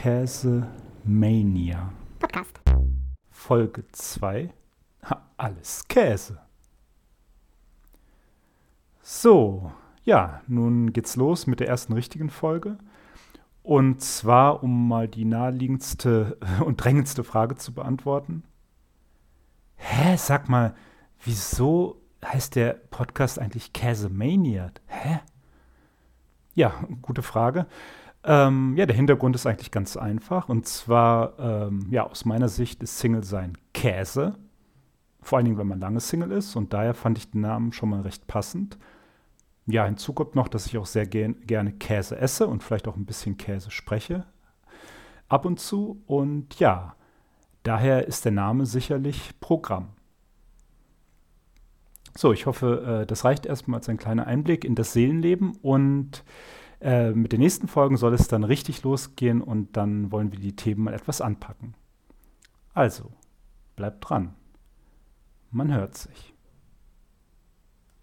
Käsemania. Podcast. Folge 2. Alles Käse. So, ja, nun geht's los mit der ersten richtigen Folge. Und zwar, um mal die naheliegendste und drängendste Frage zu beantworten. Hä, sag mal, wieso heißt der Podcast eigentlich Käsemania? Hä? Ja, gute Frage. Ähm, ja, der Hintergrund ist eigentlich ganz einfach. Und zwar, ähm, ja, aus meiner Sicht ist Single sein Käse. Vor allen Dingen, wenn man lange Single ist. Und daher fand ich den Namen schon mal recht passend. Ja, hinzu kommt noch, dass ich auch sehr ge gerne Käse esse und vielleicht auch ein bisschen Käse spreche. Ab und zu. Und ja, daher ist der Name sicherlich Programm. So, ich hoffe, äh, das reicht erstmal als ein kleiner Einblick in das Seelenleben und äh, mit den nächsten Folgen soll es dann richtig losgehen und dann wollen wir die Themen mal etwas anpacken. Also, bleibt dran. Man hört sich.